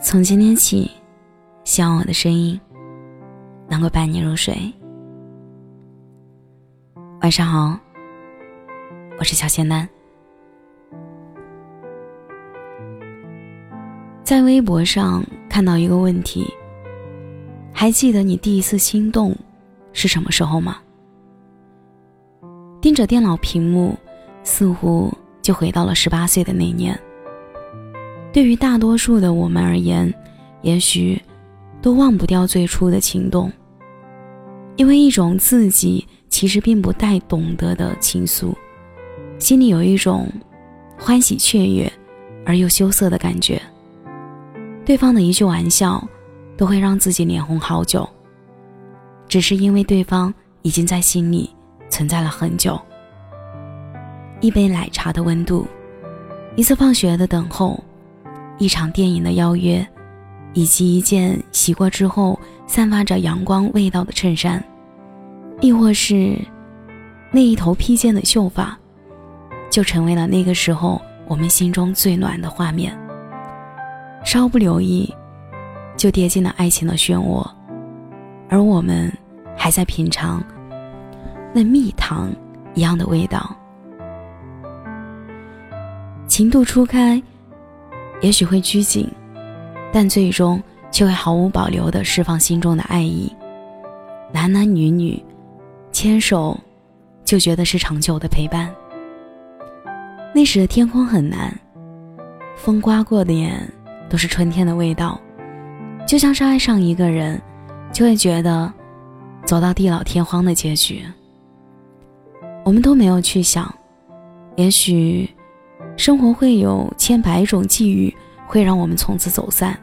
从今天起，希望我的声音能够伴你入睡。晚上好，我是小仙丹。在微博上看到一个问题：还记得你第一次心动是什么时候吗？盯着电脑屏幕，似乎就回到了十八岁的那年。对于大多数的我们而言，也许都忘不掉最初的情动，因为一种自己其实并不太懂得的情愫，心里有一种欢喜雀跃而又羞涩的感觉。对方的一句玩笑，都会让自己脸红好久，只是因为对方已经在心里存在了很久。一杯奶茶的温度，一次放学的等候。一场电影的邀约，以及一件洗过之后散发着阳光味道的衬衫，亦或是那一头披肩的秀发，就成为了那个时候我们心中最暖的画面。稍不留意，就跌进了爱情的漩涡，而我们还在品尝那蜜糖一样的味道。情窦初开。也许会拘谨，但最终却会毫无保留地释放心中的爱意。男男女女牵手，就觉得是长久的陪伴。那时的天空很蓝，风刮过的眼都是春天的味道，就像是爱上一个人，就会觉得走到地老天荒的结局。我们都没有去想，也许。生活会有千百种际遇，会让我们从此走散。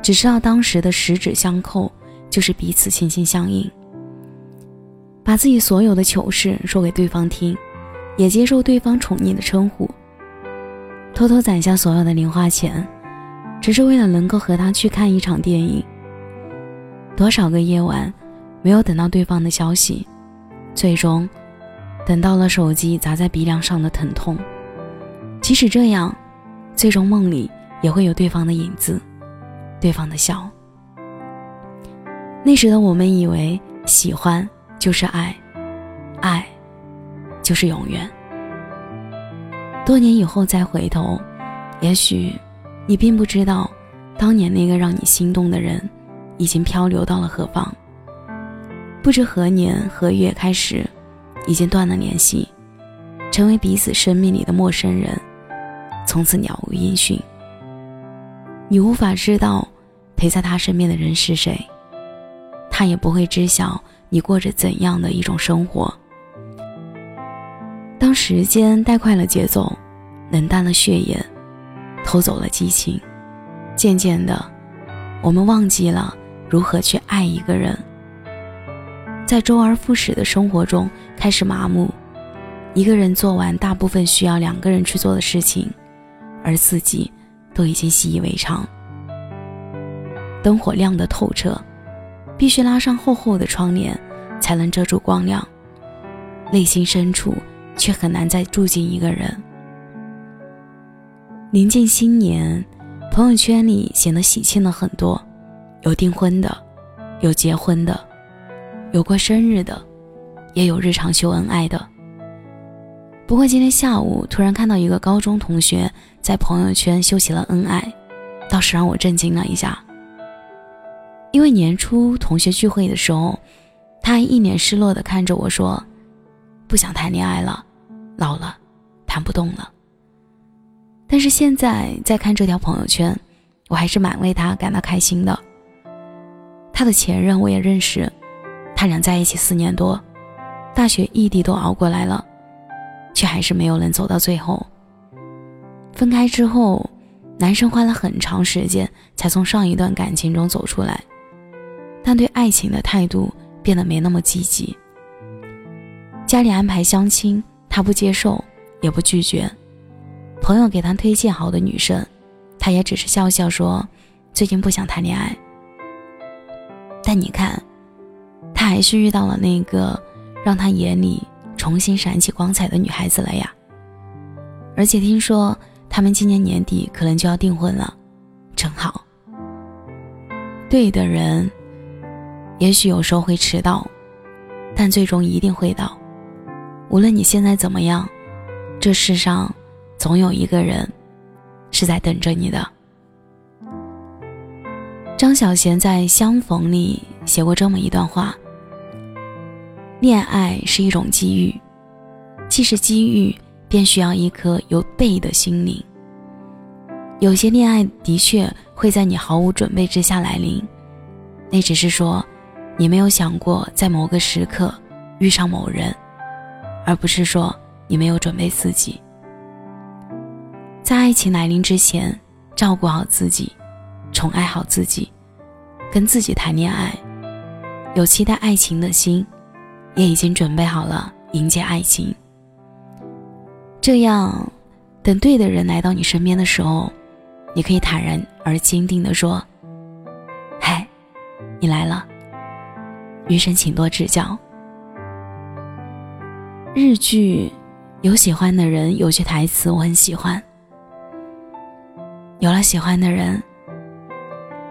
只知道当时的十指相扣，就是彼此心心相印。把自己所有的糗事说给对方听，也接受对方宠溺的称呼。偷偷攒下所有的零花钱，只是为了能够和他去看一场电影。多少个夜晚，没有等到对方的消息，最终，等到了手机砸在鼻梁上的疼痛。即使这样，最终梦里也会有对方的影子，对方的笑。那时的我们以为喜欢就是爱，爱就是永远。多年以后再回头，也许你并不知道，当年那个让你心动的人，已经漂流到了何方。不知何年何月开始，已经断了联系，成为彼此生命里的陌生人。从此鸟无音讯。你无法知道陪在他身边的人是谁，他也不会知晓你过着怎样的一种生活。当时间带快了节奏，冷淡了血液，偷走了激情，渐渐的，我们忘记了如何去爱一个人，在周而复始的生活中开始麻木，一个人做完大部分需要两个人去做的事情。而自己都已经习以为常。灯火亮得透彻，必须拉上厚厚的窗帘才能遮住光亮。内心深处却很难再住进一个人。临近新年，朋友圈里显得喜庆了很多，有订婚的，有结婚的，有过生日的，也有日常秀恩爱的。不过今天下午突然看到一个高中同学在朋友圈秀起了恩爱，倒是让我震惊了一下。因为年初同学聚会的时候，他还一脸失落地看着我说：“不想谈恋爱了，老了，谈不动了。”但是现在再看这条朋友圈，我还是蛮为他感到开心的。他的前任我也认识，他俩在一起四年多，大学异地都熬过来了。却还是没有能走到最后。分开之后，男生花了很长时间才从上一段感情中走出来，但对爱情的态度变得没那么积极。家里安排相亲，他不接受，也不拒绝。朋友给他推荐好的女生，他也只是笑笑说：“最近不想谈恋爱。”但你看，他还是遇到了那个让他眼里……重新闪起光彩的女孩子了呀！而且听说他们今年年底可能就要订婚了，真好。对的人，也许有时候会迟到，但最终一定会到。无论你现在怎么样，这世上总有一个人是在等着你的。张小娴在《相逢》里写过这么一段话：恋爱是一种机遇，既是机遇，便需要一颗有备的心灵。有些恋爱的确会在你毫无准备之下来临，那只是说，你没有想过在某个时刻遇上某人，而不是说你没有准备自己。在爱情来临之前，照顾好自己，宠爱好自己，跟自己谈恋爱，有期待爱情的心，也已经准备好了迎接爱情。这样，等对的人来到你身边的时候。你可以坦然而坚定地说：“嗨，你来了。余生请多指教。”日剧有喜欢的人，有句台词我很喜欢：“有了喜欢的人，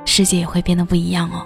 世界也会变得不一样哦。”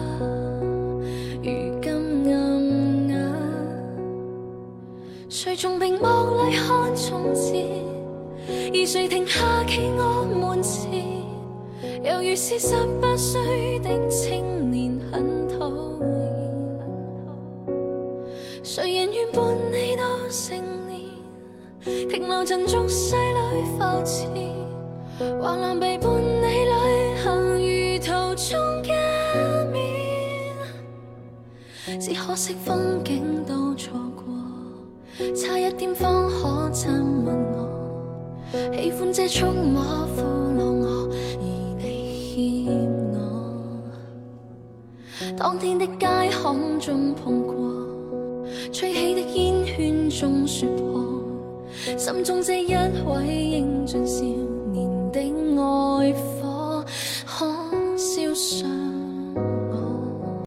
从屏幕里看从前，而谁停下企我门前？犹如是十八岁的青年，很讨厌。谁人愿伴你到成年？停留尘俗世里浮沉，或难被伴你旅行，如途中一面。只可惜风景都错过。差一点方可亲吻我，喜欢这触摸俘虏我，而你欠我。当天的街巷中碰过，吹起的烟圈中说破，心中这一位英俊少年的爱。